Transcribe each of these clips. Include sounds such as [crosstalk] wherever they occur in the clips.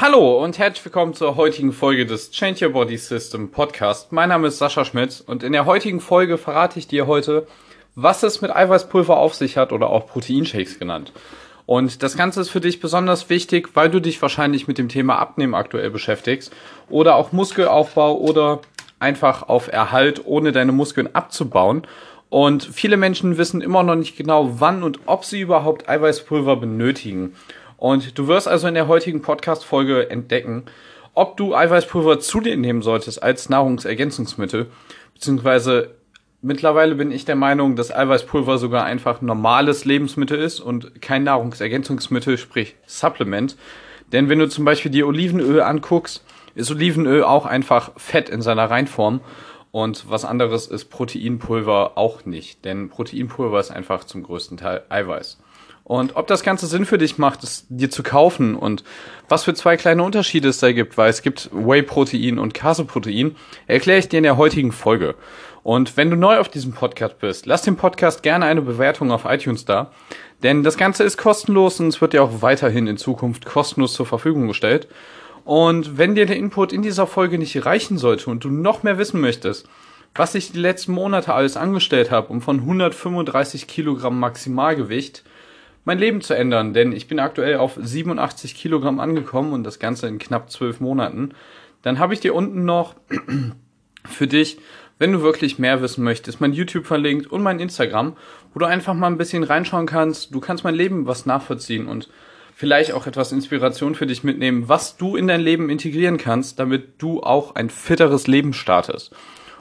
Hallo und herzlich willkommen zur heutigen Folge des Change Your Body System Podcast. Mein Name ist Sascha Schmidt und in der heutigen Folge verrate ich dir heute, was es mit Eiweißpulver auf sich hat oder auch Proteinshakes genannt. Und das Ganze ist für dich besonders wichtig, weil du dich wahrscheinlich mit dem Thema Abnehmen aktuell beschäftigst oder auch Muskelaufbau oder einfach auf Erhalt, ohne deine Muskeln abzubauen. Und viele Menschen wissen immer noch nicht genau, wann und ob sie überhaupt Eiweißpulver benötigen. Und du wirst also in der heutigen Podcast-Folge entdecken, ob du Eiweißpulver zu dir nehmen solltest als Nahrungsergänzungsmittel, beziehungsweise mittlerweile bin ich der Meinung, dass Eiweißpulver sogar einfach normales Lebensmittel ist und kein Nahrungsergänzungsmittel, sprich Supplement. Denn wenn du zum Beispiel dir Olivenöl anguckst, ist Olivenöl auch einfach Fett in seiner Reinform. Und was anderes ist Proteinpulver auch nicht, denn Proteinpulver ist einfach zum größten Teil Eiweiß. Und ob das Ganze Sinn für dich macht, es dir zu kaufen und was für zwei kleine Unterschiede es da gibt, weil es gibt Whey-Protein und Caseprotein, erkläre ich dir in der heutigen Folge. Und wenn du neu auf diesem Podcast bist, lass dem Podcast gerne eine Bewertung auf iTunes da, denn das Ganze ist kostenlos und es wird dir auch weiterhin in Zukunft kostenlos zur Verfügung gestellt. Und wenn dir der Input in dieser Folge nicht reichen sollte und du noch mehr wissen möchtest, was ich die letzten Monate alles angestellt habe, um von 135 Kilogramm Maximalgewicht mein Leben zu ändern, denn ich bin aktuell auf 87 Kilogramm angekommen und das Ganze in knapp zwölf Monaten. Dann habe ich dir unten noch [clears throat] für dich, wenn du wirklich mehr wissen möchtest, mein YouTube verlinkt und mein Instagram, wo du einfach mal ein bisschen reinschauen kannst. Du kannst mein Leben was nachvollziehen und vielleicht auch etwas Inspiration für dich mitnehmen, was du in dein Leben integrieren kannst, damit du auch ein fitteres Leben startest.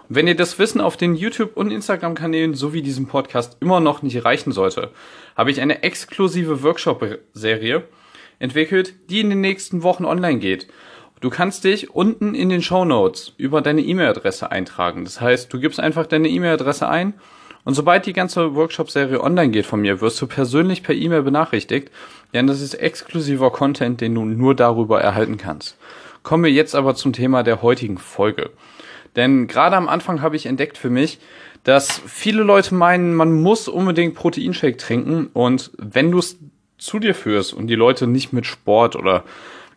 Wenn dir das Wissen auf den YouTube- und Instagram-Kanälen sowie diesem Podcast immer noch nicht reichen sollte, habe ich eine exklusive Workshop-Serie entwickelt, die in den nächsten Wochen online geht. Du kannst dich unten in den Show Notes über deine E-Mail-Adresse eintragen. Das heißt, du gibst einfach deine E-Mail-Adresse ein und sobald die ganze Workshop-Serie online geht von mir, wirst du persönlich per E-Mail benachrichtigt, denn das ist exklusiver Content, den du nur darüber erhalten kannst. Kommen wir jetzt aber zum Thema der heutigen Folge. Denn gerade am Anfang habe ich entdeckt für mich, dass viele Leute meinen, man muss unbedingt Proteinshake trinken. Und wenn du es zu dir führst und die Leute nicht mit Sport oder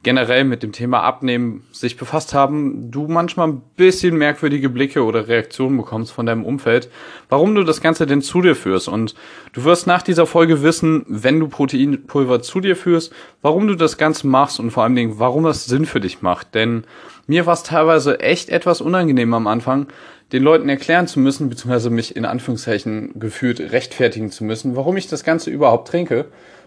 generell mit dem Thema Abnehmen sich befasst haben, du manchmal ein bisschen merkwürdige Blicke oder Reaktionen bekommst von deinem Umfeld, warum du das Ganze denn zu dir führst. Und du wirst nach dieser Folge wissen, wenn du Proteinpulver zu dir führst, warum du das Ganze machst und vor allen Dingen, warum es Sinn für dich macht. Denn mir war es teilweise echt etwas unangenehm am Anfang, den Leuten erklären zu müssen, beziehungsweise mich in Anführungszeichen gefühlt rechtfertigen zu müssen, warum ich das Ganze überhaupt trinke.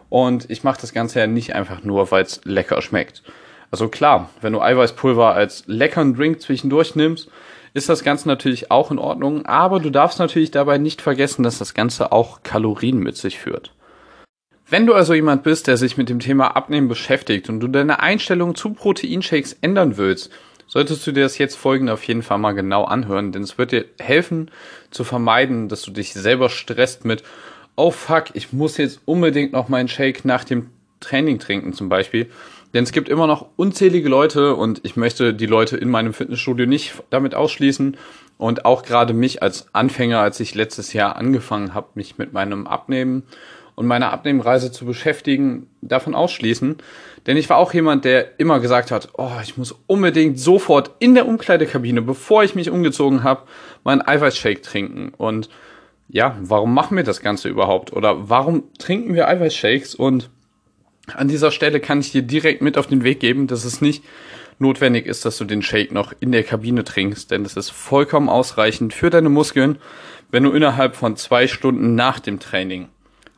Und ich mache das Ganze ja nicht einfach nur, weil es lecker schmeckt. Also klar, wenn du Eiweißpulver als leckeren Drink zwischendurch nimmst, ist das Ganze natürlich auch in Ordnung, aber du darfst natürlich dabei nicht vergessen, dass das Ganze auch Kalorien mit sich führt. Wenn du also jemand bist, der sich mit dem Thema Abnehmen beschäftigt und du deine Einstellung zu Proteinshakes ändern willst, solltest du dir das jetzt folgende auf jeden Fall mal genau anhören, denn es wird dir helfen zu vermeiden, dass du dich selber stresst mit, oh fuck, ich muss jetzt unbedingt noch meinen Shake nach dem Training trinken zum Beispiel. Denn es gibt immer noch unzählige Leute und ich möchte die Leute in meinem Fitnessstudio nicht damit ausschließen und auch gerade mich als Anfänger, als ich letztes Jahr angefangen habe, mich mit meinem Abnehmen und meiner Abnehmreise zu beschäftigen, davon ausschließen. Denn ich war auch jemand, der immer gesagt hat, oh, ich muss unbedingt sofort in der Umkleidekabine, bevor ich mich umgezogen habe, meinen Eiweißshake trinken. Und ja, warum machen wir das Ganze überhaupt? Oder warum trinken wir Eiweißshakes? Und an dieser Stelle kann ich dir direkt mit auf den Weg geben, dass es nicht notwendig ist, dass du den Shake noch in der Kabine trinkst, denn es ist vollkommen ausreichend für deine Muskeln, wenn du innerhalb von zwei Stunden nach dem Training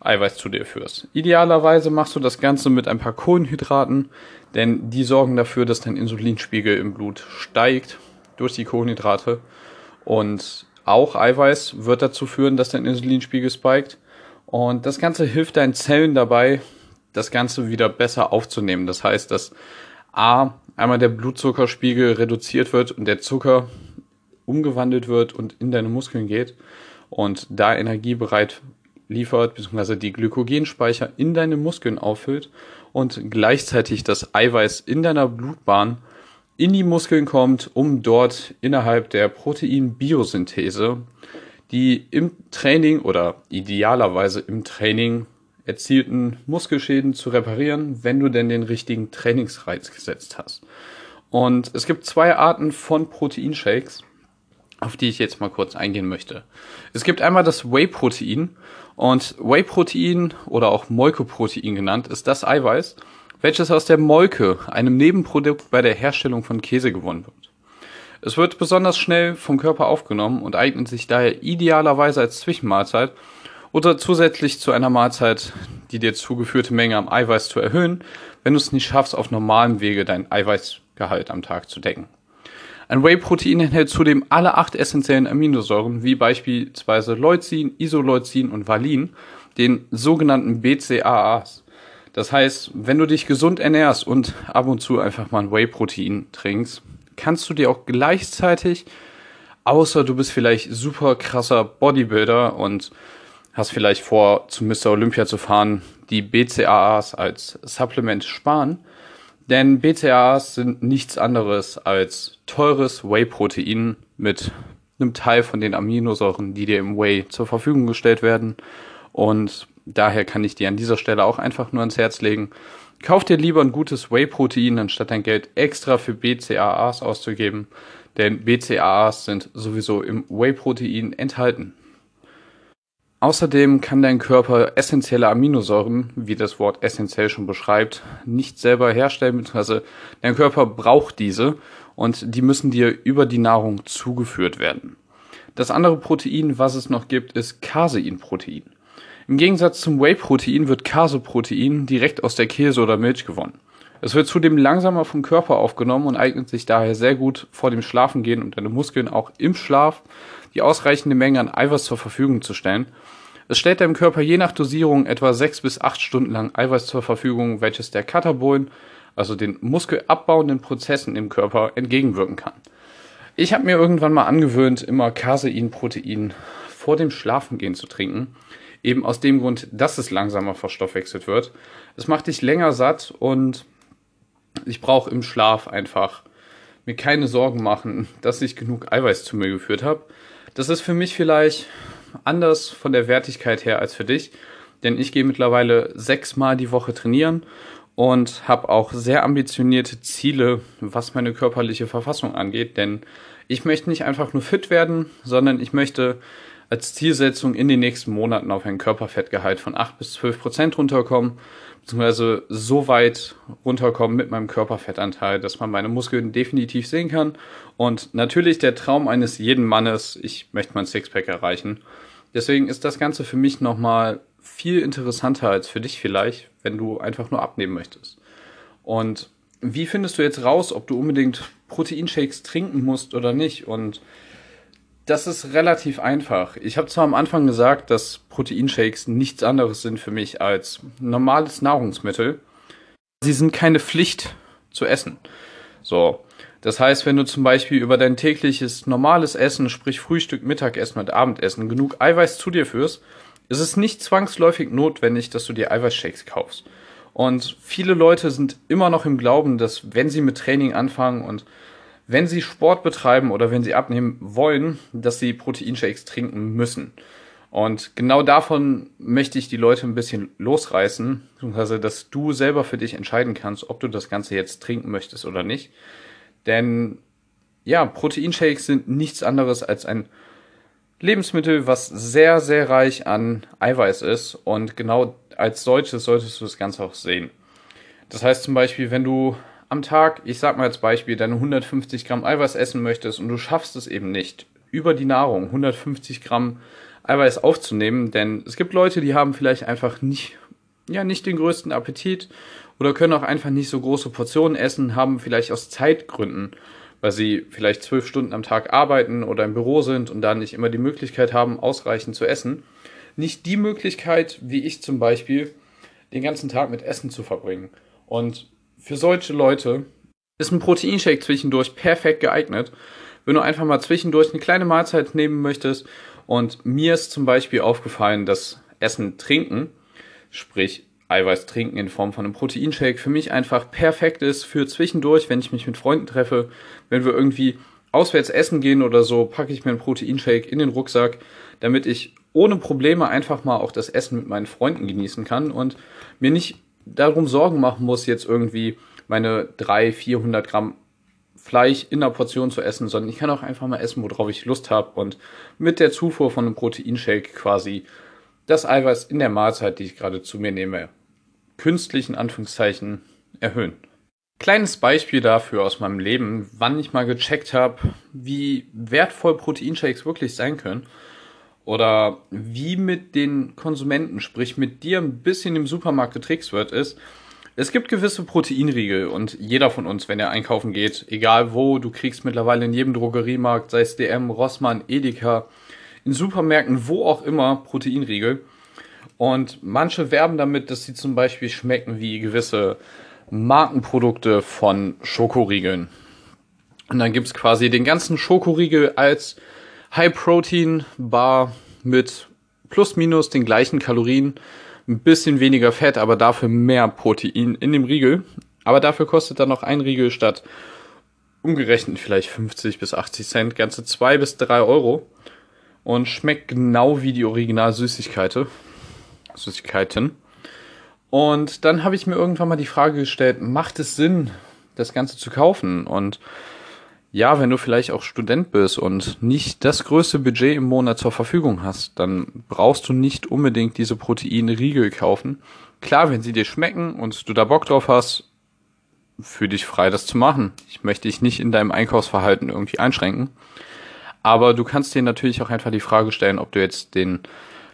Eiweiß zu dir führst. Idealerweise machst du das Ganze mit ein paar Kohlenhydraten, denn die sorgen dafür, dass dein Insulinspiegel im Blut steigt durch die Kohlenhydrate und auch Eiweiß wird dazu führen, dass dein Insulinspiegel spiked. Und das Ganze hilft deinen Zellen dabei, das Ganze wieder besser aufzunehmen. Das heißt, dass A, einmal der Blutzuckerspiegel reduziert wird und der Zucker umgewandelt wird und in deine Muskeln geht und da Energie bereit liefert, beziehungsweise die Glykogenspeicher in deine Muskeln auffüllt und gleichzeitig das Eiweiß in deiner Blutbahn in die Muskeln kommt, um dort innerhalb der Proteinbiosynthese, die im Training oder idealerweise im Training erzielten Muskelschäden zu reparieren, wenn du denn den richtigen Trainingsreiz gesetzt hast. Und es gibt zwei Arten von Proteinshakes, auf die ich jetzt mal kurz eingehen möchte. Es gibt einmal das Whey-Protein und Whey-Protein oder auch Molkeprotein genannt ist das Eiweiß, welches aus der Molke, einem Nebenprodukt bei der Herstellung von Käse gewonnen wird. Es wird besonders schnell vom Körper aufgenommen und eignet sich daher idealerweise als Zwischenmahlzeit oder zusätzlich zu einer Mahlzeit die dir zugeführte Menge am Eiweiß zu erhöhen, wenn du es nicht schaffst, auf normalem Wege dein Eiweißgehalt am Tag zu decken. Ein Whey-Protein enthält zudem alle acht essentiellen Aminosäuren, wie beispielsweise Leucin, Isoleucin und Valin, den sogenannten BCAAs. Das heißt, wenn du dich gesund ernährst und ab und zu einfach mal ein Whey-Protein trinkst, kannst du dir auch gleichzeitig, außer du bist vielleicht super krasser Bodybuilder und hast vielleicht vor, zu Mr. Olympia zu fahren, die BCAAs als Supplement sparen. Denn BCAAs sind nichts anderes als teures Whey-Protein mit einem Teil von den Aminosäuren, die dir im Whey zur Verfügung gestellt werden. Und daher kann ich dir an dieser Stelle auch einfach nur ans Herz legen, kauf dir lieber ein gutes Whey-Protein, anstatt dein Geld extra für BCAAs auszugeben. Denn BCAAs sind sowieso im Whey-Protein enthalten. Außerdem kann dein Körper essentielle Aminosäuren, wie das Wort essentiell schon beschreibt, nicht selber herstellen, beziehungsweise dein Körper braucht diese und die müssen dir über die Nahrung zugeführt werden. Das andere Protein, was es noch gibt, ist Caseinprotein. Im Gegensatz zum Whey-Protein wird Caseprotein direkt aus der Käse oder Milch gewonnen. Es wird zudem langsamer vom Körper aufgenommen und eignet sich daher sehr gut vor dem Schlafengehen und deine Muskeln auch im Schlaf die ausreichende Menge an Eiweiß zur Verfügung zu stellen. Es stellt deinem Körper je nach Dosierung etwa sechs bis acht Stunden lang Eiweiß zur Verfügung, welches der Katabolen, also den muskelabbauenden Prozessen im Körper, entgegenwirken kann. Ich habe mir irgendwann mal angewöhnt, immer Caseinprotein vor dem Schlafengehen zu trinken. Eben aus dem Grund, dass es langsamer verstoffwechselt wird. Es macht dich länger satt und ich brauche im Schlaf einfach mir keine Sorgen machen, dass ich genug Eiweiß zu mir geführt habe. Das ist für mich vielleicht anders von der Wertigkeit her als für dich, denn ich gehe mittlerweile sechsmal die Woche trainieren und habe auch sehr ambitionierte Ziele, was meine körperliche Verfassung angeht, denn ich möchte nicht einfach nur fit werden, sondern ich möchte als Zielsetzung in den nächsten Monaten auf ein Körperfettgehalt von 8 bis 12 Prozent runterkommen beziehungsweise so weit runterkommen mit meinem Körperfettanteil, dass man meine Muskeln definitiv sehen kann. Und natürlich der Traum eines jeden Mannes, ich möchte mein Sixpack erreichen. Deswegen ist das Ganze für mich nochmal viel interessanter als für dich vielleicht, wenn du einfach nur abnehmen möchtest. Und wie findest du jetzt raus, ob du unbedingt Proteinshakes trinken musst oder nicht? Und das ist relativ einfach. Ich habe zwar am Anfang gesagt, dass Proteinshakes nichts anderes sind für mich als normales Nahrungsmittel. Sie sind keine Pflicht zu essen. So. Das heißt, wenn du zum Beispiel über dein tägliches normales Essen, sprich Frühstück, Mittagessen und Abendessen, genug Eiweiß zu dir führst, ist es nicht zwangsläufig notwendig, dass du dir Eiweißshakes kaufst. Und viele Leute sind immer noch im Glauben, dass wenn sie mit Training anfangen und wenn sie Sport betreiben oder wenn sie abnehmen wollen, dass sie Proteinshakes trinken müssen. Und genau davon möchte ich die Leute ein bisschen losreißen, beziehungsweise dass du selber für dich entscheiden kannst, ob du das Ganze jetzt trinken möchtest oder nicht. Denn ja, Proteinshakes sind nichts anderes als ein Lebensmittel, was sehr, sehr reich an Eiweiß ist. Und genau als solches solltest du das Ganze auch sehen. Das heißt zum Beispiel, wenn du am Tag, ich sag mal als Beispiel, deine 150 Gramm Eiweiß essen möchtest und du schaffst es eben nicht, über die Nahrung 150 Gramm Eiweiß aufzunehmen, denn es gibt Leute, die haben vielleicht einfach nicht, ja, nicht den größten Appetit oder können auch einfach nicht so große Portionen essen, haben vielleicht aus Zeitgründen, weil sie vielleicht zwölf Stunden am Tag arbeiten oder im Büro sind und da nicht immer die Möglichkeit haben, ausreichend zu essen, nicht die Möglichkeit, wie ich zum Beispiel, den ganzen Tag mit Essen zu verbringen. Und für solche Leute ist ein Proteinshake zwischendurch perfekt geeignet. Wenn du einfach mal zwischendurch eine kleine Mahlzeit nehmen möchtest und mir ist zum Beispiel aufgefallen, dass Essen trinken, sprich Eiweiß trinken in Form von einem Proteinshake für mich einfach perfekt ist für zwischendurch, wenn ich mich mit Freunden treffe, wenn wir irgendwie auswärts essen gehen oder so, packe ich mir einen Proteinshake in den Rucksack, damit ich ohne Probleme einfach mal auch das Essen mit meinen Freunden genießen kann und mir nicht darum Sorgen machen muss, jetzt irgendwie meine 300, 400 Gramm Fleisch in einer Portion zu essen, sondern ich kann auch einfach mal essen, worauf ich Lust habe und mit der Zufuhr von einem Proteinshake quasi das Eiweiß in der Mahlzeit, die ich gerade zu mir nehme, künstlichen Anführungszeichen erhöhen. Kleines Beispiel dafür aus meinem Leben, wann ich mal gecheckt habe, wie wertvoll Proteinshakes wirklich sein können oder wie mit den Konsumenten, sprich mit dir ein bisschen im Supermarkt getrickst wird, ist, es gibt gewisse Proteinriegel und jeder von uns, wenn er einkaufen geht, egal wo, du kriegst mittlerweile in jedem Drogeriemarkt, sei es DM, Rossmann, Edeka, in Supermärkten, wo auch immer, Proteinriegel. Und manche werben damit, dass sie zum Beispiel schmecken wie gewisse Markenprodukte von Schokoriegeln. Und dann gibt's quasi den ganzen Schokoriegel als High-Protein-Bar mit plus minus den gleichen Kalorien, ein bisschen weniger Fett, aber dafür mehr Protein in dem Riegel. Aber dafür kostet dann noch ein Riegel statt umgerechnet vielleicht 50 bis 80 Cent, ganze zwei bis drei Euro. Und schmeckt genau wie die Original Süßigkeiten. Süßigkeiten. Und dann habe ich mir irgendwann mal die Frage gestellt, macht es Sinn, das Ganze zu kaufen? Und ja, wenn du vielleicht auch Student bist und nicht das größte Budget im Monat zur Verfügung hast, dann brauchst du nicht unbedingt diese Proteinriegel kaufen. Klar, wenn sie dir schmecken und du da Bock drauf hast, fühl dich frei, das zu machen. Ich möchte dich nicht in deinem Einkaufsverhalten irgendwie einschränken. Aber du kannst dir natürlich auch einfach die Frage stellen, ob du jetzt den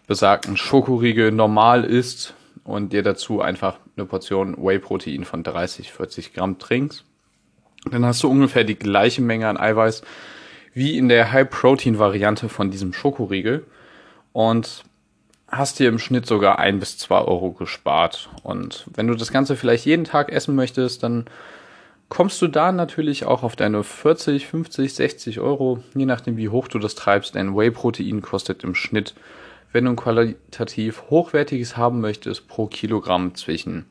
besagten Schokoriegel normal isst und dir dazu einfach eine Portion Whey-Protein von 30, 40 Gramm trinkst dann hast du ungefähr die gleiche Menge an Eiweiß wie in der High-Protein-Variante von diesem Schokoriegel und hast dir im Schnitt sogar ein bis zwei Euro gespart. Und wenn du das Ganze vielleicht jeden Tag essen möchtest, dann kommst du da natürlich auch auf deine 40, 50, 60 Euro, je nachdem wie hoch du das treibst. Denn Whey-Protein kostet im Schnitt, wenn du ein qualitativ hochwertiges haben möchtest, pro Kilogramm zwischen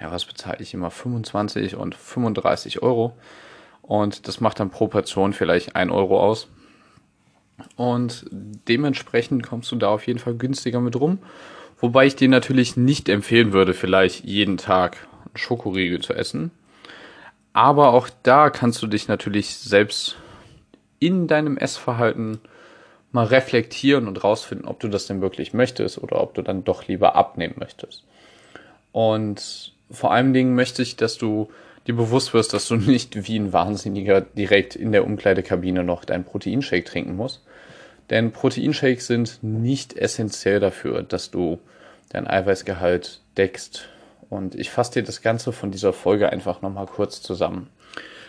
ja, was bezahle ich immer? 25 und 35 Euro. Und das macht dann pro Portion vielleicht ein Euro aus. Und dementsprechend kommst du da auf jeden Fall günstiger mit rum. Wobei ich dir natürlich nicht empfehlen würde, vielleicht jeden Tag einen Schokoriegel zu essen. Aber auch da kannst du dich natürlich selbst in deinem Essverhalten mal reflektieren und rausfinden, ob du das denn wirklich möchtest oder ob du dann doch lieber abnehmen möchtest. Und vor allen Dingen möchte ich, dass du dir bewusst wirst, dass du nicht wie ein Wahnsinniger direkt in der Umkleidekabine noch deinen Proteinshake trinken musst. Denn Proteinshakes sind nicht essentiell dafür, dass du dein Eiweißgehalt deckst. Und ich fasse dir das Ganze von dieser Folge einfach nochmal kurz zusammen.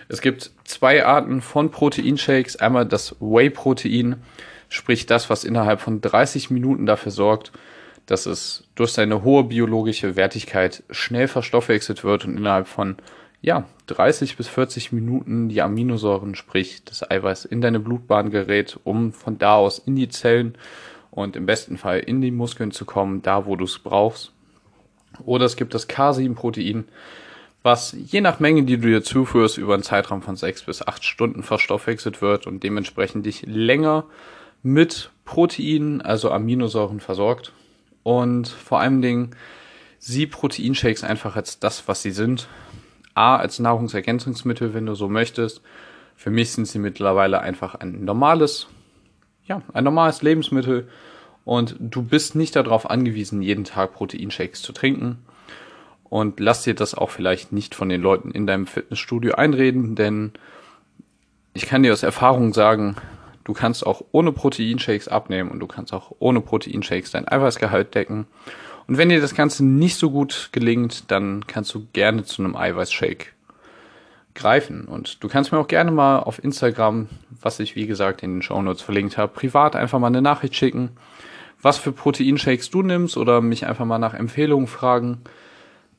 Es gibt zwei Arten von Proteinshakes. Einmal das Whey-Protein, sprich das, was innerhalb von 30 Minuten dafür sorgt, dass es durch seine hohe biologische Wertigkeit schnell verstoffwechselt wird und innerhalb von ja, 30 bis 40 Minuten die Aminosäuren, sprich das Eiweiß, in deine Blutbahn gerät, um von da aus in die Zellen und im besten Fall in die Muskeln zu kommen, da wo du es brauchst. Oder es gibt das Casein-Protein, was je nach Menge, die du dir zuführst, über einen Zeitraum von 6 bis 8 Stunden verstoffwechselt wird und dementsprechend dich länger mit Proteinen, also Aminosäuren versorgt und vor allem Dingen sieh Proteinshakes einfach als das, was sie sind. A, als Nahrungsergänzungsmittel, wenn du so möchtest. Für mich sind sie mittlerweile einfach ein normales, ja, ein normales Lebensmittel. Und du bist nicht darauf angewiesen, jeden Tag Proteinshakes zu trinken. Und lass dir das auch vielleicht nicht von den Leuten in deinem Fitnessstudio einreden, denn ich kann dir aus Erfahrung sagen, Du kannst auch ohne Proteinshakes abnehmen und du kannst auch ohne Proteinshakes dein Eiweißgehalt decken. Und wenn dir das Ganze nicht so gut gelingt, dann kannst du gerne zu einem Eiweißshake greifen. Und du kannst mir auch gerne mal auf Instagram, was ich wie gesagt in den Shownotes verlinkt habe, privat einfach mal eine Nachricht schicken, was für Proteinshakes du nimmst oder mich einfach mal nach Empfehlungen fragen.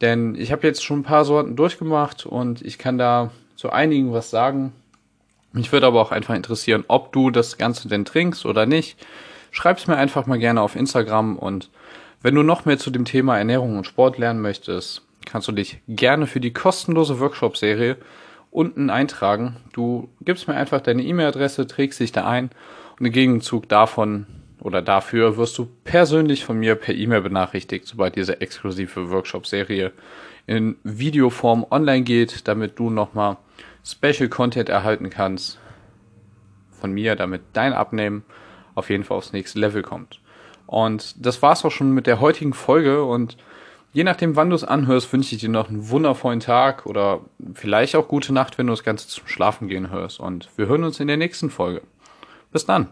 Denn ich habe jetzt schon ein paar Sorten durchgemacht und ich kann da zu einigen was sagen. Mich würde aber auch einfach interessieren, ob du das Ganze denn trinkst oder nicht. Schreib's mir einfach mal gerne auf Instagram und wenn du noch mehr zu dem Thema Ernährung und Sport lernen möchtest, kannst du dich gerne für die kostenlose Workshop-Serie unten eintragen. Du gibst mir einfach deine E-Mail-Adresse, trägst dich da ein und im Gegenzug davon oder dafür wirst du persönlich von mir per E-Mail benachrichtigt, sobald diese exklusive Workshop-Serie in Videoform online geht, damit du nochmal Special Content erhalten kannst von mir, damit dein Abnehmen auf jeden Fall aufs nächste Level kommt. Und das war's auch schon mit der heutigen Folge und je nachdem, wann du es anhörst, wünsche ich dir noch einen wundervollen Tag oder vielleicht auch gute Nacht, wenn du das Ganze zum Schlafen gehen hörst. Und wir hören uns in der nächsten Folge. Bis dann.